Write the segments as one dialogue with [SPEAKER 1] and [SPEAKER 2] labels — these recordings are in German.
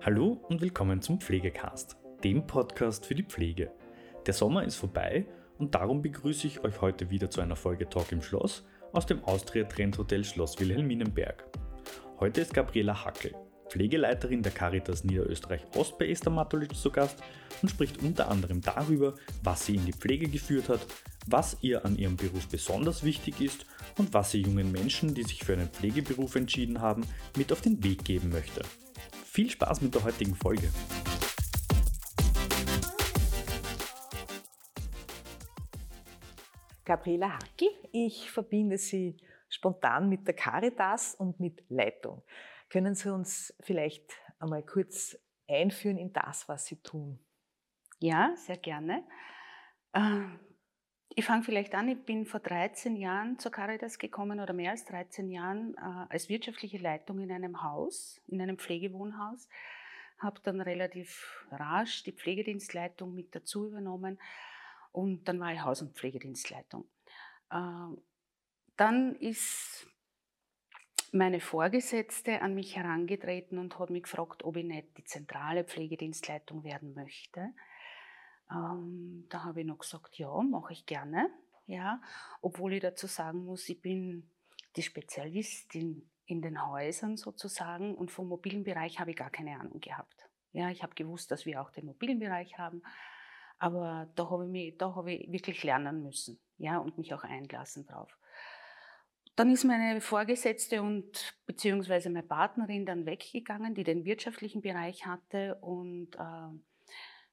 [SPEAKER 1] Hallo und willkommen zum Pflegecast, dem Podcast für die Pflege. Der Sommer ist vorbei und darum begrüße ich euch heute wieder zu einer Folge Talk im Schloss aus dem Austria Trend Hotel Schloss Wilhelminenberg. Heute ist Gabriela Hackel, Pflegeleiterin der Caritas Niederösterreich Ost bei Esther Matulic zu Gast und spricht unter anderem darüber, was sie in die Pflege geführt hat, was ihr an ihrem Beruf besonders wichtig ist und was sie jungen Menschen, die sich für einen Pflegeberuf entschieden haben, mit auf den Weg geben möchte. Viel Spaß mit der heutigen Folge.
[SPEAKER 2] Gabriela Hackel, ich verbinde Sie spontan mit der Caritas und mit Leitung. Können Sie uns vielleicht einmal kurz einführen in das, was Sie tun?
[SPEAKER 3] Ja, sehr gerne. Ich fange vielleicht an, ich bin vor 13 Jahren zur Caritas gekommen oder mehr als 13 Jahren äh, als wirtschaftliche Leitung in einem Haus, in einem Pflegewohnhaus. Habe dann relativ rasch die Pflegedienstleitung mit dazu übernommen und dann war ich Haus- und Pflegedienstleitung. Äh, dann ist meine Vorgesetzte an mich herangetreten und hat mich gefragt, ob ich nicht die zentrale Pflegedienstleitung werden möchte. Ähm, da habe ich noch gesagt, ja, mache ich gerne. Ja, obwohl ich dazu sagen muss, ich bin die Spezialistin in den Häusern sozusagen und vom mobilen Bereich habe ich gar keine Ahnung gehabt. Ja, ich habe gewusst, dass wir auch den mobilen Bereich haben, aber da habe ich, mich, da habe ich wirklich lernen müssen ja, und mich auch einlassen drauf. Dann ist meine Vorgesetzte und beziehungsweise meine Partnerin dann weggegangen, die den wirtschaftlichen Bereich hatte und äh,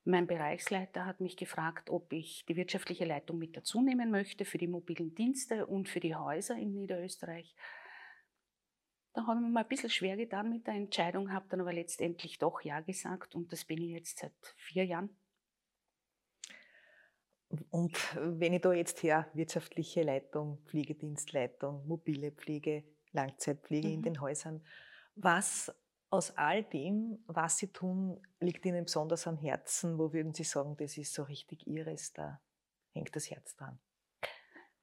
[SPEAKER 3] mein Bereichsleiter hat mich gefragt, ob ich die wirtschaftliche Leitung mit dazu nehmen möchte für die mobilen Dienste und für die Häuser in Niederösterreich. Da habe ich mir mal ein bisschen schwer getan mit der Entscheidung, habe dann aber letztendlich doch Ja gesagt und das bin ich jetzt seit vier Jahren.
[SPEAKER 2] Und wenn ich da jetzt her, wirtschaftliche Leitung, Pflegedienstleitung, mobile Pflege, Langzeitpflege mhm. in den Häusern, was aus all dem, was Sie tun, liegt Ihnen besonders am Herzen? Wo würden Sie sagen, das ist so richtig Ihres, da hängt das Herz dran?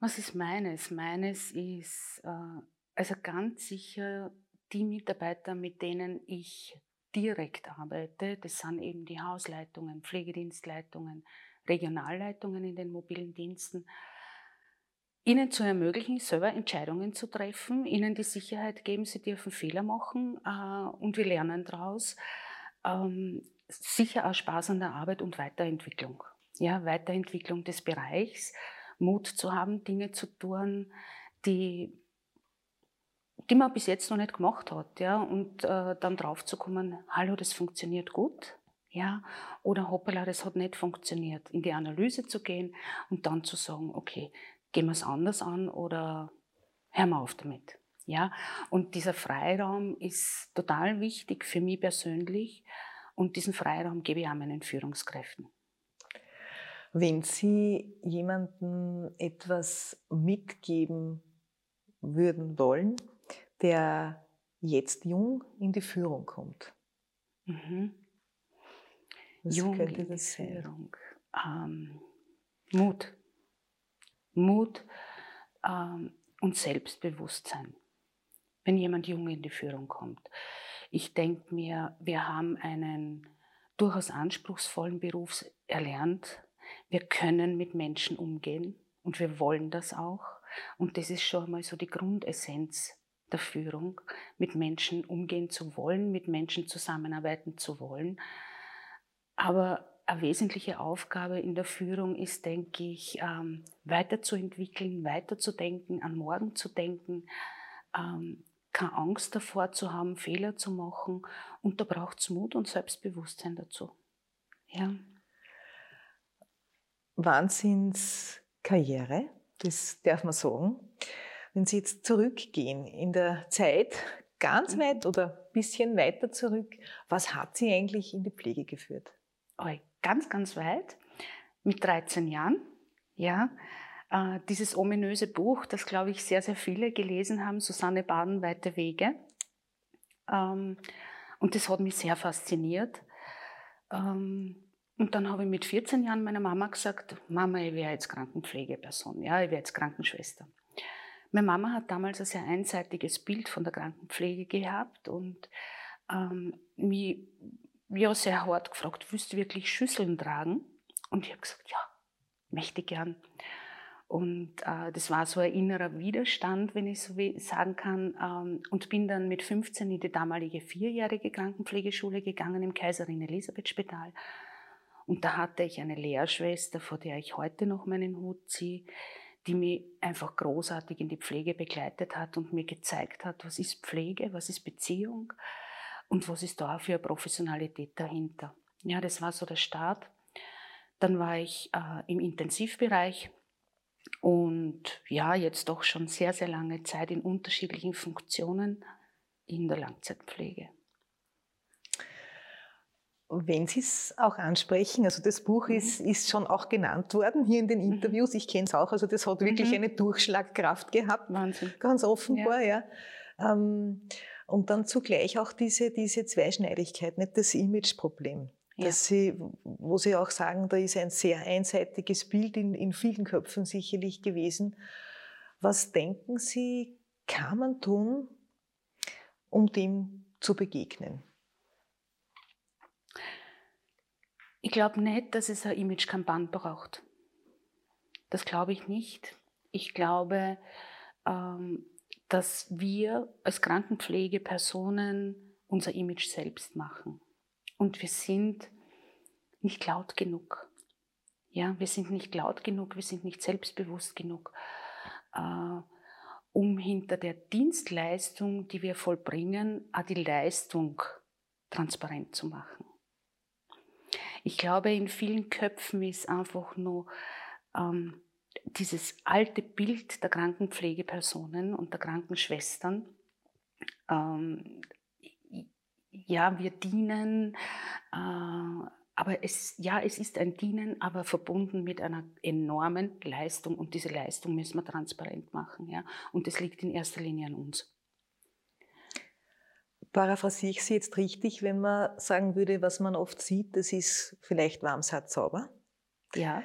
[SPEAKER 3] Was ist meines? Meines ist äh, also ganz sicher die Mitarbeiter, mit denen ich direkt arbeite. Das sind eben die Hausleitungen, Pflegedienstleitungen, Regionalleitungen in den mobilen Diensten ihnen zu ermöglichen, selber Entscheidungen zu treffen, ihnen die Sicherheit geben, sie dürfen Fehler machen äh, und wir lernen daraus. Ähm, sicher auch Spaß an der Arbeit und Weiterentwicklung. Ja, Weiterentwicklung des Bereichs, Mut zu haben, Dinge zu tun, die die man bis jetzt noch nicht gemacht hat, ja, und äh, dann drauf zu kommen, hallo, das funktioniert gut, ja, oder hoppala, das hat nicht funktioniert, in die Analyse zu gehen und dann zu sagen, okay, gehen wir es anders an oder hören wir auf damit. Ja, und dieser Freiraum ist total wichtig für mich persönlich und diesen Freiraum gebe ich auch meinen Führungskräften.
[SPEAKER 2] Wenn Sie jemandem etwas mitgeben würden wollen, der jetzt jung in die Führung kommt.
[SPEAKER 3] Mhm. Jung in die Führung. Ähm, Mut. Mut ähm, und Selbstbewusstsein, wenn jemand jung in die Führung kommt. Ich denke mir, wir haben einen durchaus anspruchsvollen Beruf erlernt. Wir können mit Menschen umgehen und wir wollen das auch. Und das ist schon mal so die Grundessenz der Führung, mit Menschen umgehen zu wollen, mit Menschen zusammenarbeiten zu wollen. Aber eine wesentliche Aufgabe in der Führung ist, denke ich, ähm, weiterzuentwickeln, weiterzudenken, an morgen zu denken, ähm, keine Angst davor zu haben, Fehler zu machen. Und da braucht es Mut und Selbstbewusstsein dazu. Ja.
[SPEAKER 2] Wahnsinnskarriere, das darf man sagen. Wenn Sie jetzt zurückgehen in der Zeit, ganz mhm. weit oder ein bisschen weiter zurück, was hat Sie eigentlich in die Pflege geführt?
[SPEAKER 3] Ganz, ganz weit, mit 13 Jahren, ja. Äh, dieses ominöse Buch, das, glaube ich, sehr, sehr viele gelesen haben, Susanne Baden, Weite Wege. Ähm, und das hat mich sehr fasziniert. Ähm, und dann habe ich mit 14 Jahren meiner Mama gesagt, Mama, ich wäre jetzt Krankenpflegeperson, ja, ich wäre jetzt Krankenschwester. Meine Mama hat damals ein sehr einseitiges Bild von der Krankenpflege gehabt und ähm, mich ja sehr hart gefragt, willst du wirklich Schüsseln tragen? Und ich habe gesagt, ja, möchte gern. Und äh, das war so ein innerer Widerstand, wenn ich so sagen kann. Ähm, und bin dann mit 15 in die damalige vierjährige Krankenpflegeschule gegangen im Kaiserin Elisabeth Spital. Und da hatte ich eine Lehrschwester, vor der ich heute noch meinen Hut ziehe, die mich einfach großartig in die Pflege begleitet hat und mir gezeigt hat, was ist Pflege, was ist Beziehung und was ist da für eine Professionalität dahinter. Ja, das war so der Start. Dann war ich äh, im Intensivbereich und ja, jetzt doch schon sehr, sehr lange Zeit in unterschiedlichen Funktionen in der Langzeitpflege.
[SPEAKER 2] Wenn Sie es auch ansprechen, also das Buch mhm. ist, ist schon auch genannt worden hier in den mhm. Interviews. Ich kenne es auch, also das hat wirklich mhm. eine Durchschlagkraft gehabt.
[SPEAKER 3] Wahnsinn.
[SPEAKER 2] Ganz offenbar, ja. ja. Ähm, und dann zugleich auch diese, diese Zweischneidigkeit, nicht das Imageproblem. Ja. Dass sie, wo Sie auch sagen, da ist ein sehr einseitiges Bild in, in vielen Köpfen sicherlich gewesen. Was denken Sie, kann man tun, um dem zu begegnen?
[SPEAKER 3] Ich glaube nicht, dass es eine Image-Kampagne braucht. Das glaube ich nicht. Ich glaube, ähm, dass wir als Krankenpflegepersonen unser Image selbst machen. Und wir sind nicht laut genug. Ja, wir sind nicht laut genug, wir sind nicht selbstbewusst genug, äh, um hinter der Dienstleistung, die wir vollbringen, auch die Leistung transparent zu machen. Ich glaube, in vielen Köpfen ist einfach nur ähm, dieses alte Bild der Krankenpflegepersonen und der Krankenschwestern. Ähm, ja, wir dienen, äh, aber es, ja, es ist ein Dienen, aber verbunden mit einer enormen Leistung und diese Leistung müssen wir transparent machen. Ja? Und das liegt in erster Linie an uns.
[SPEAKER 2] Paraphrasiere ich Sie jetzt richtig, wenn man sagen würde, was man oft sieht, das ist vielleicht Warmsatzzauber?
[SPEAKER 3] Ja.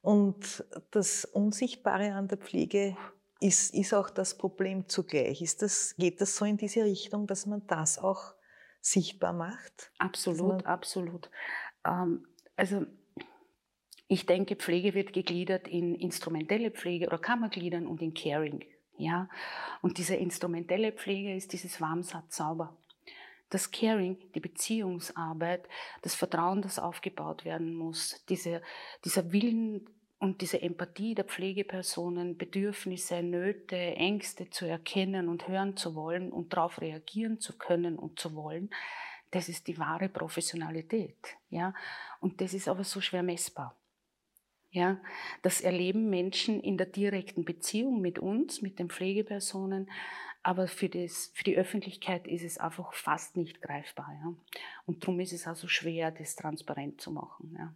[SPEAKER 2] Und das Unsichtbare an der Pflege ist, ist auch das Problem zugleich. Ist das, geht das so in diese Richtung, dass man das auch sichtbar macht?
[SPEAKER 3] Absolut, absolut. Ähm, also ich denke, Pflege wird gegliedert in instrumentelle Pflege oder kann man gliedern und in Caring. Ja? Und diese instrumentelle Pflege ist dieses Warmsatz-Sauber das Caring, die Beziehungsarbeit, das Vertrauen, das aufgebaut werden muss, diese, dieser Willen und diese Empathie der Pflegepersonen, Bedürfnisse, Nöte, Ängste zu erkennen und hören zu wollen und darauf reagieren zu können und zu wollen, das ist die wahre Professionalität. Ja? Und das ist aber so schwer messbar. Ja, das erleben Menschen in der direkten Beziehung mit uns, mit den Pflegepersonen, aber für, das, für die Öffentlichkeit ist es einfach fast nicht greifbar. Ja. Und darum ist es also schwer, das transparent zu machen. Ja.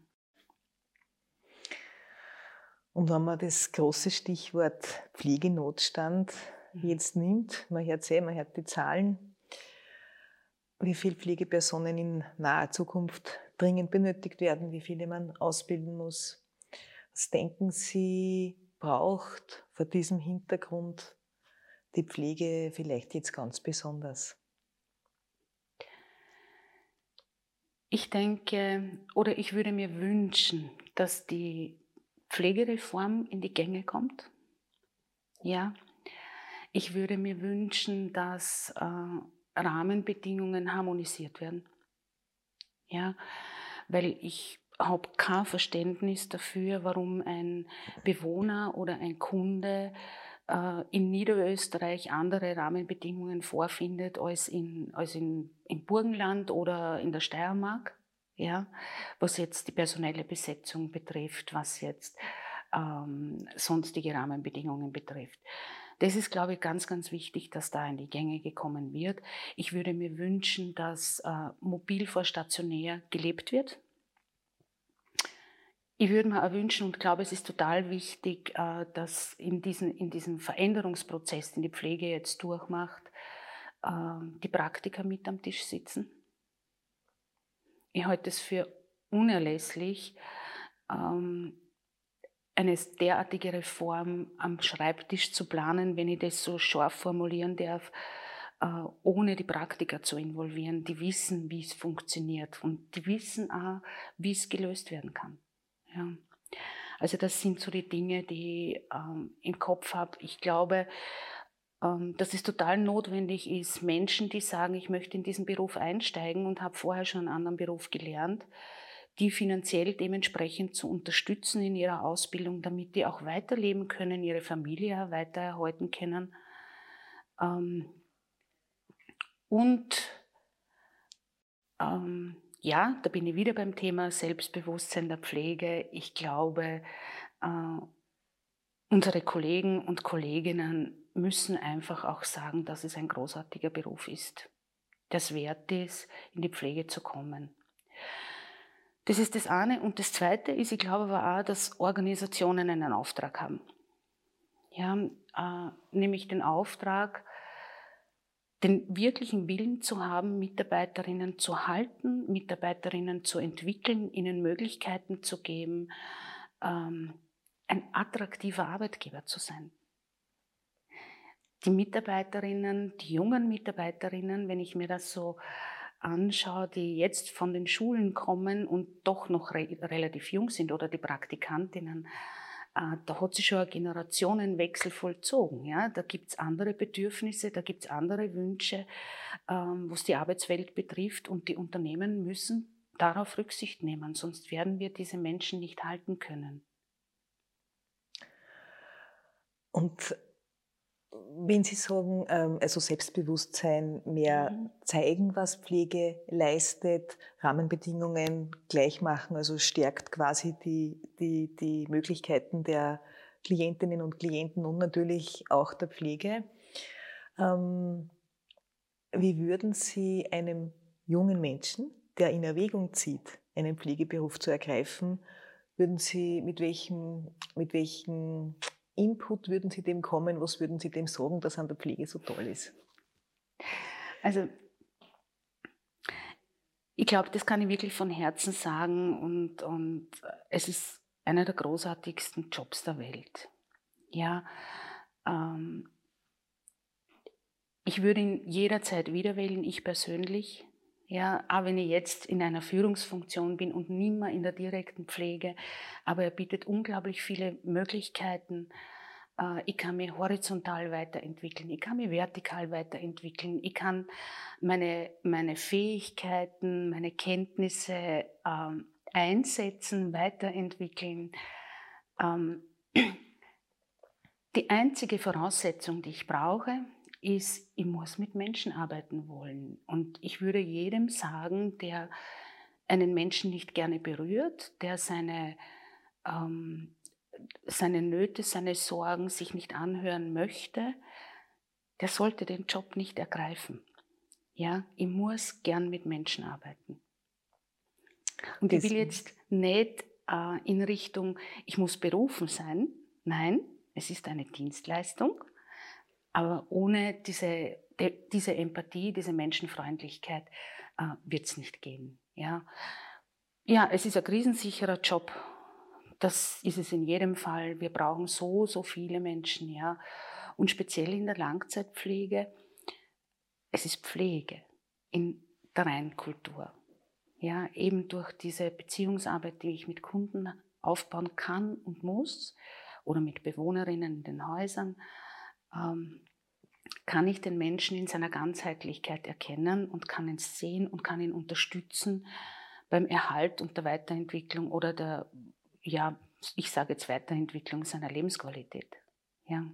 [SPEAKER 2] Und wenn man das große Stichwort Pflegenotstand mhm. jetzt nimmt, man hört es man hört die Zahlen, wie viele Pflegepersonen in naher Zukunft dringend benötigt werden, wie viele man ausbilden muss. Was denken Sie, braucht vor diesem Hintergrund die Pflege vielleicht jetzt ganz besonders?
[SPEAKER 3] Ich denke oder ich würde mir wünschen, dass die Pflegereform in die Gänge kommt. Ja, ich würde mir wünschen, dass äh, Rahmenbedingungen harmonisiert werden. Ja, weil ich habe kein Verständnis dafür, warum ein Bewohner oder ein Kunde in Niederösterreich andere Rahmenbedingungen vorfindet als in, als in, im Burgenland oder in der Steiermark, ja, was jetzt die personelle Besetzung betrifft, was jetzt ähm, sonstige Rahmenbedingungen betrifft. Das ist, glaube ich, ganz, ganz wichtig, dass da in die Gänge gekommen wird. Ich würde mir wünschen, dass äh, mobil vor stationär gelebt wird. Ich würde mir auch wünschen und glaube, es ist total wichtig, äh, dass in, diesen, in diesem Veränderungsprozess, den die Pflege jetzt durchmacht, ähm, die Praktiker mit am Tisch sitzen. Ich halte es für unerlässlich, ähm, eine derartige Reform am Schreibtisch zu planen, wenn ich das so scharf formulieren darf, äh, ohne die Praktiker zu involvieren, die wissen, wie es funktioniert und die wissen auch, wie es gelöst werden kann. Ja. Also das sind so die Dinge, die ich ähm, im Kopf habe. Ich glaube, ähm, dass es total notwendig ist, Menschen, die sagen, ich möchte in diesen Beruf einsteigen und habe vorher schon einen anderen Beruf gelernt, die finanziell dementsprechend zu unterstützen in ihrer Ausbildung, damit die auch weiterleben können, ihre Familie weiter erhalten können. Ähm, und ähm, ja, da bin ich wieder beim Thema Selbstbewusstsein der Pflege. Ich glaube, äh, unsere Kollegen und Kolleginnen müssen einfach auch sagen, dass es ein großartiger Beruf ist, das wert ist, in die Pflege zu kommen. Das ist das eine. Und das zweite ist, ich glaube aber auch, dass Organisationen einen Auftrag haben. Ja, äh, nämlich den Auftrag, den wirklichen Willen zu haben, Mitarbeiterinnen zu halten, Mitarbeiterinnen zu entwickeln, ihnen Möglichkeiten zu geben, ähm, ein attraktiver Arbeitgeber zu sein. Die Mitarbeiterinnen, die jungen Mitarbeiterinnen, wenn ich mir das so anschaue, die jetzt von den Schulen kommen und doch noch re relativ jung sind oder die Praktikantinnen, da hat sich schon ein Generationenwechsel vollzogen. Ja? Da gibt es andere Bedürfnisse, da gibt es andere Wünsche, ähm, was die Arbeitswelt betrifft und die Unternehmen müssen darauf Rücksicht nehmen, sonst werden wir diese Menschen nicht halten können.
[SPEAKER 2] Und wenn Sie sagen, ähm, also Selbstbewusstsein, mehr mhm. zeigen, was Pflege leistet, Rahmenbedingungen gleich machen, also stärkt quasi die, die, die Möglichkeiten der Klientinnen und Klienten und natürlich auch der Pflege. Ähm, wie würden Sie einem jungen Menschen, der in Erwägung zieht, einen Pflegeberuf zu ergreifen, würden Sie mit welchem, mit welchen Input würden Sie dem kommen? Was würden Sie dem sagen, dass an der Pflege so toll ist?
[SPEAKER 3] Also ich glaube, das kann ich wirklich von Herzen sagen und, und es ist einer der großartigsten Jobs der Welt. Ja, ähm, ich würde ihn jederzeit wieder wählen, ich persönlich. Ja, auch wenn ich jetzt in einer Führungsfunktion bin und nimmer in der direkten Pflege, aber er bietet unglaublich viele Möglichkeiten. Äh, ich kann mich horizontal weiterentwickeln, ich kann mich vertikal weiterentwickeln, ich kann meine, meine Fähigkeiten, meine Kenntnisse ähm, einsetzen, weiterentwickeln. Ähm, die einzige Voraussetzung, die ich brauche, ist, ich muss mit Menschen arbeiten wollen. Und ich würde jedem sagen, der einen Menschen nicht gerne berührt, der seine, ähm, seine Nöte, seine Sorgen sich nicht anhören möchte, der sollte den Job nicht ergreifen. Ja, ich muss gern mit Menschen arbeiten. Und ich will jetzt nicht äh, in Richtung, ich muss berufen sein. Nein, es ist eine Dienstleistung. Aber ohne diese, diese Empathie, diese Menschenfreundlichkeit äh, wird es nicht gehen. Ja? ja, es ist ein krisensicherer Job. Das ist es in jedem Fall. Wir brauchen so, so viele Menschen. Ja? Und speziell in der Langzeitpflege, es ist Pflege in der Reinkultur. Ja, eben durch diese Beziehungsarbeit, die ich mit Kunden aufbauen kann und muss oder mit Bewohnerinnen in den Häusern, kann ich den Menschen in seiner Ganzheitlichkeit erkennen und kann ihn sehen und kann ihn unterstützen beim Erhalt und der Weiterentwicklung oder der, ja, ich sage jetzt Weiterentwicklung seiner Lebensqualität. Ja.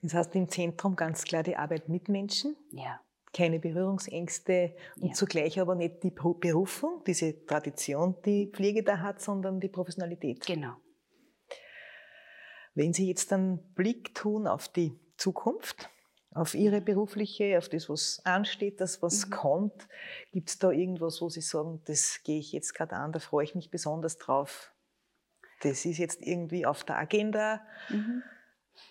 [SPEAKER 2] Das heißt im Zentrum ganz klar die Arbeit mit Menschen.
[SPEAKER 3] Ja.
[SPEAKER 2] Keine Berührungsängste und ja. zugleich aber nicht die Berufung, diese Tradition, die Pflege da hat, sondern die Professionalität.
[SPEAKER 3] Genau.
[SPEAKER 2] Wenn Sie jetzt einen Blick tun auf die Zukunft, auf Ihre berufliche, auf das, was ansteht, das, was mhm. kommt, gibt es da irgendwas, wo Sie sagen, das gehe ich jetzt gerade an, da freue ich mich besonders drauf? Das ist jetzt irgendwie auf der Agenda. Mhm.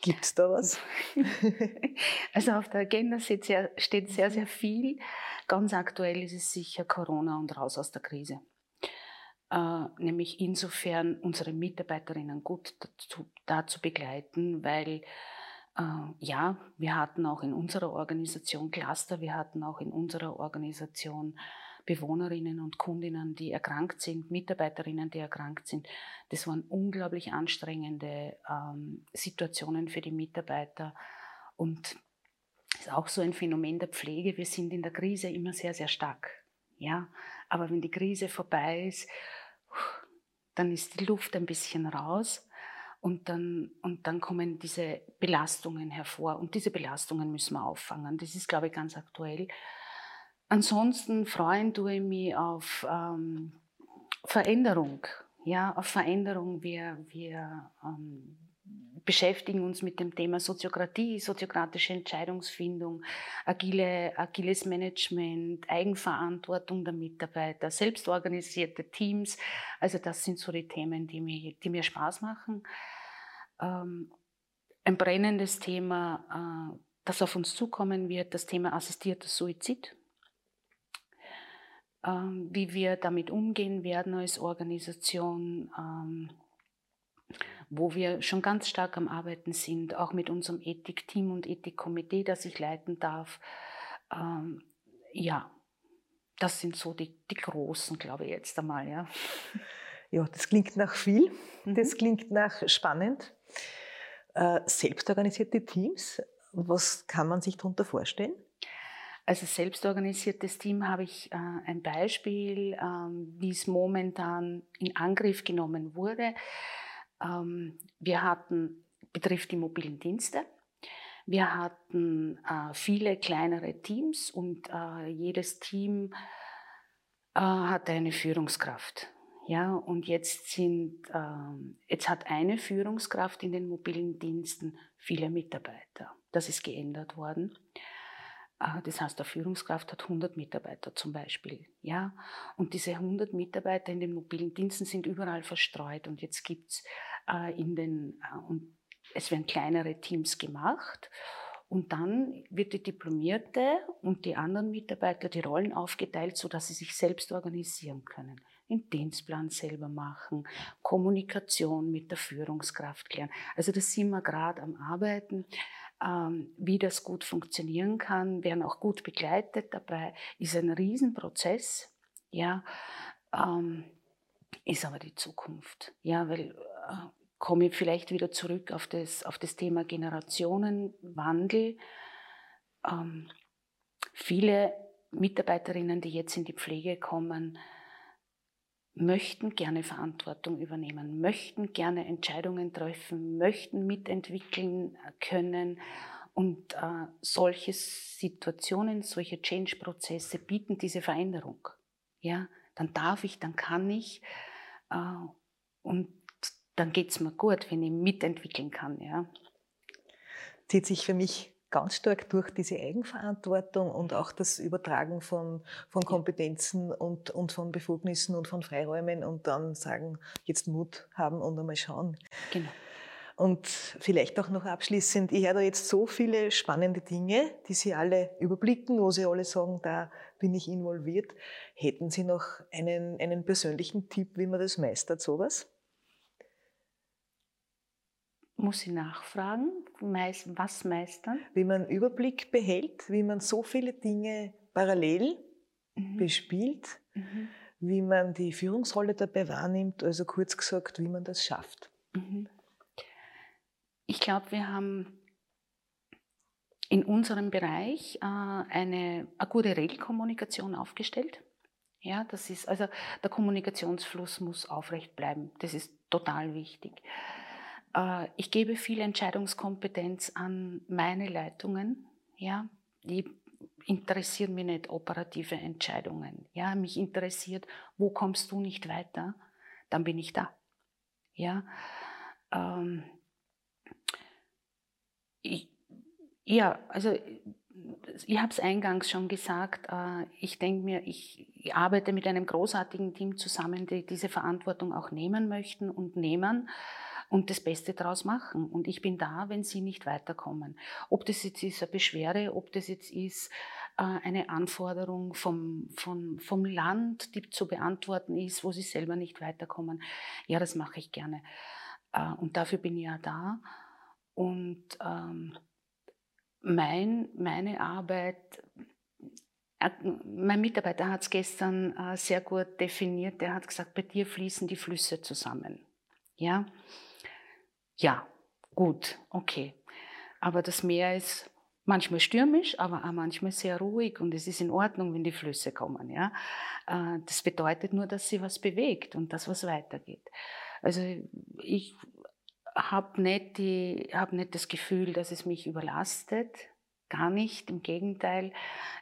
[SPEAKER 2] Gibt es da was?
[SPEAKER 3] Also auf der Agenda steht sehr, steht sehr, sehr viel. Ganz aktuell ist es sicher Corona und raus aus der Krise nämlich insofern unsere Mitarbeiterinnen gut dazu, dazu begleiten, weil Äh, ja, wir hatten auch in unserer Organisation Cluster, wir hatten auch in unserer Organisation Bewohnerinnen und Kundinnen, die erkrankt sind, Mitarbeiterinnen, die erkrankt sind. Das waren unglaublich anstrengende ähm, Situationen für die Mitarbeiter. Und ist auch so ein Phänomen der Pflege. Wir sind in der Krise immer sehr, sehr stark. Ja, aber wenn die Krise vorbei ist, dann ist die Luft ein bisschen raus und dann, und dann kommen diese Belastungen hervor. Und diese Belastungen müssen wir auffangen. Das ist, glaube ich, ganz aktuell. Ansonsten freuen tue ich mich auf ähm, Veränderung. Ja, auf Veränderung. Wir, wir ähm, beschäftigen uns mit dem Thema Soziokratie, soziokratische Entscheidungsfindung, agile, agiles Management, Eigenverantwortung der Mitarbeiter, selbstorganisierte Teams. Also das sind so die Themen, die mir, die mir Spaß machen. Ähm, ein brennendes Thema, äh, das auf uns zukommen wird, das Thema assistierter Suizid. Ähm, wie wir damit umgehen werden als Organisation. Ähm, wo wir schon ganz stark am Arbeiten sind, auch mit unserem Ethikteam und Ethikkomitee, das ich leiten darf. Ähm, ja, das sind so die, die großen, glaube ich, jetzt einmal. Ja.
[SPEAKER 2] ja, das klingt nach viel, mhm. das klingt nach spannend. Äh, selbstorganisierte Teams, was kann man sich darunter vorstellen?
[SPEAKER 3] Also selbstorganisiertes Team habe ich äh, ein Beispiel, äh, wie es momentan in Angriff genommen wurde. Ähm, wir hatten, betrifft die mobilen Dienste. Wir hatten äh, viele kleinere Teams und äh, jedes Team äh, hatte eine Führungskraft. Ja, und jetzt sind, ähm, jetzt hat eine Führungskraft in den mobilen Diensten viele Mitarbeiter. Das ist geändert worden. Äh, das heißt, der Führungskraft hat 100 Mitarbeiter zum Beispiel. Ja? Und diese 100 Mitarbeiter in den mobilen Diensten sind überall verstreut. Und jetzt gibt es äh, in den, äh, und es werden kleinere Teams gemacht. Und dann wird die Diplomierte und die anderen Mitarbeiter die Rollen aufgeteilt, sodass sie sich selbst organisieren können. Den Dienstplan selber machen, Kommunikation mit der Führungskraft klären. Also das sind wir gerade am Arbeiten, wie das gut funktionieren kann, werden auch gut begleitet dabei. Ist ein Riesenprozess, ja, ähm, ist aber die Zukunft. Ja, weil äh, komme ich vielleicht wieder zurück auf das, auf das Thema Generationenwandel. Ähm, viele Mitarbeiterinnen, die jetzt in die Pflege kommen, möchten gerne Verantwortung übernehmen, möchten gerne Entscheidungen treffen, möchten mitentwickeln können. Und äh, solche Situationen, solche Change-Prozesse bieten diese Veränderung. Ja, dann darf ich, dann kann ich. Äh, und dann geht es mir gut, wenn ich mitentwickeln kann. Ja.
[SPEAKER 2] Zieht sich für mich ganz stark durch diese Eigenverantwortung und auch das Übertragen von, von Kompetenzen und, und von Befugnissen und von Freiräumen und dann sagen, jetzt Mut haben und einmal schauen.
[SPEAKER 3] Genau.
[SPEAKER 2] Und vielleicht auch noch abschließend, ich höre da jetzt so viele spannende Dinge, die Sie alle überblicken, wo Sie alle sagen, da bin ich involviert. Hätten Sie noch einen, einen persönlichen Tipp, wie man das meistert, sowas?
[SPEAKER 3] Muss ich nachfragen, was meistern?
[SPEAKER 2] Wie man Überblick behält, wie man so viele Dinge parallel mhm. bespielt, mhm. wie man die Führungsrolle dabei wahrnimmt, also kurz gesagt, wie man das schafft. Mhm.
[SPEAKER 3] Ich glaube, wir haben in unserem Bereich äh, eine akute Regelkommunikation aufgestellt. Ja, das ist, also der Kommunikationsfluss muss aufrecht bleiben. Das ist total wichtig. Äh, ich gebe viel Entscheidungskompetenz an meine Leitungen. Ja, die interessieren mich nicht operative Entscheidungen. Ja, mich interessiert, wo kommst du nicht weiter, dann bin ich da. Ja, ähm, ich, ja, also ich habe es eingangs schon gesagt, äh, ich denke mir, ich, ich, arbeite mit einem großartigen Team zusammen, die diese Verantwortung auch nehmen möchten und nehmen und das Beste daraus machen. Und ich bin da, wenn sie nicht weiterkommen. Ob das jetzt ist eine Beschwerde, ob das jetzt ist äh, eine Anforderung vom, vom, vom Land, die zu beantworten ist, wo sie selber nicht weiterkommen. Ja, das mache ich gerne. Äh, und dafür bin ich ja da. Und ähm, mein, meine Arbeit, äh, mein Mitarbeiter hat es gestern sehr gut definiert. Der hat gesagt, bei dir fließen die Flüsse zusammen. Ja, ja, gut, okay. Aber das Meer ist manchmal stürmisch, aber auch manchmal sehr ruhig und es ist in Ordnung, wenn die Flüsse kommen. Ja? Äh, das bedeutet nur, dass sie was bewegt und dass was weitergeht. Also ich habe nicht, hab nicht das Gefühl, dass es mich überlastet. Gar nicht, im Gegenteil.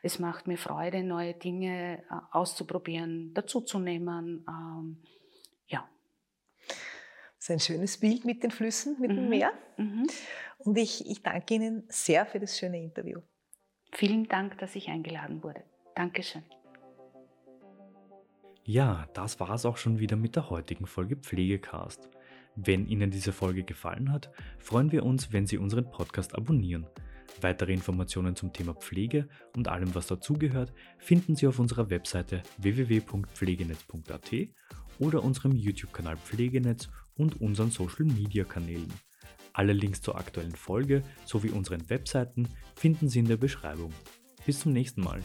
[SPEAKER 3] Es macht mir Freude, neue Dinge äh, auszuprobieren, dazuzunehmen. Ähm.
[SPEAKER 2] Das ist ein schönes Bild mit den Flüssen, mit mhm. dem Meer. Mhm. Und ich, ich danke Ihnen sehr für das schöne Interview.
[SPEAKER 3] Vielen Dank, dass ich eingeladen wurde. Dankeschön.
[SPEAKER 1] Ja, das war es auch schon wieder mit der heutigen Folge Pflegecast. Wenn Ihnen diese Folge gefallen hat, freuen wir uns, wenn Sie unseren Podcast abonnieren. Weitere Informationen zum Thema Pflege und allem, was dazugehört, finden Sie auf unserer Webseite www.pflegenetz.at oder unserem YouTube-Kanal Pflegenetz und unseren Social-Media-Kanälen. Alle Links zur aktuellen Folge sowie unseren Webseiten finden Sie in der Beschreibung. Bis zum nächsten Mal.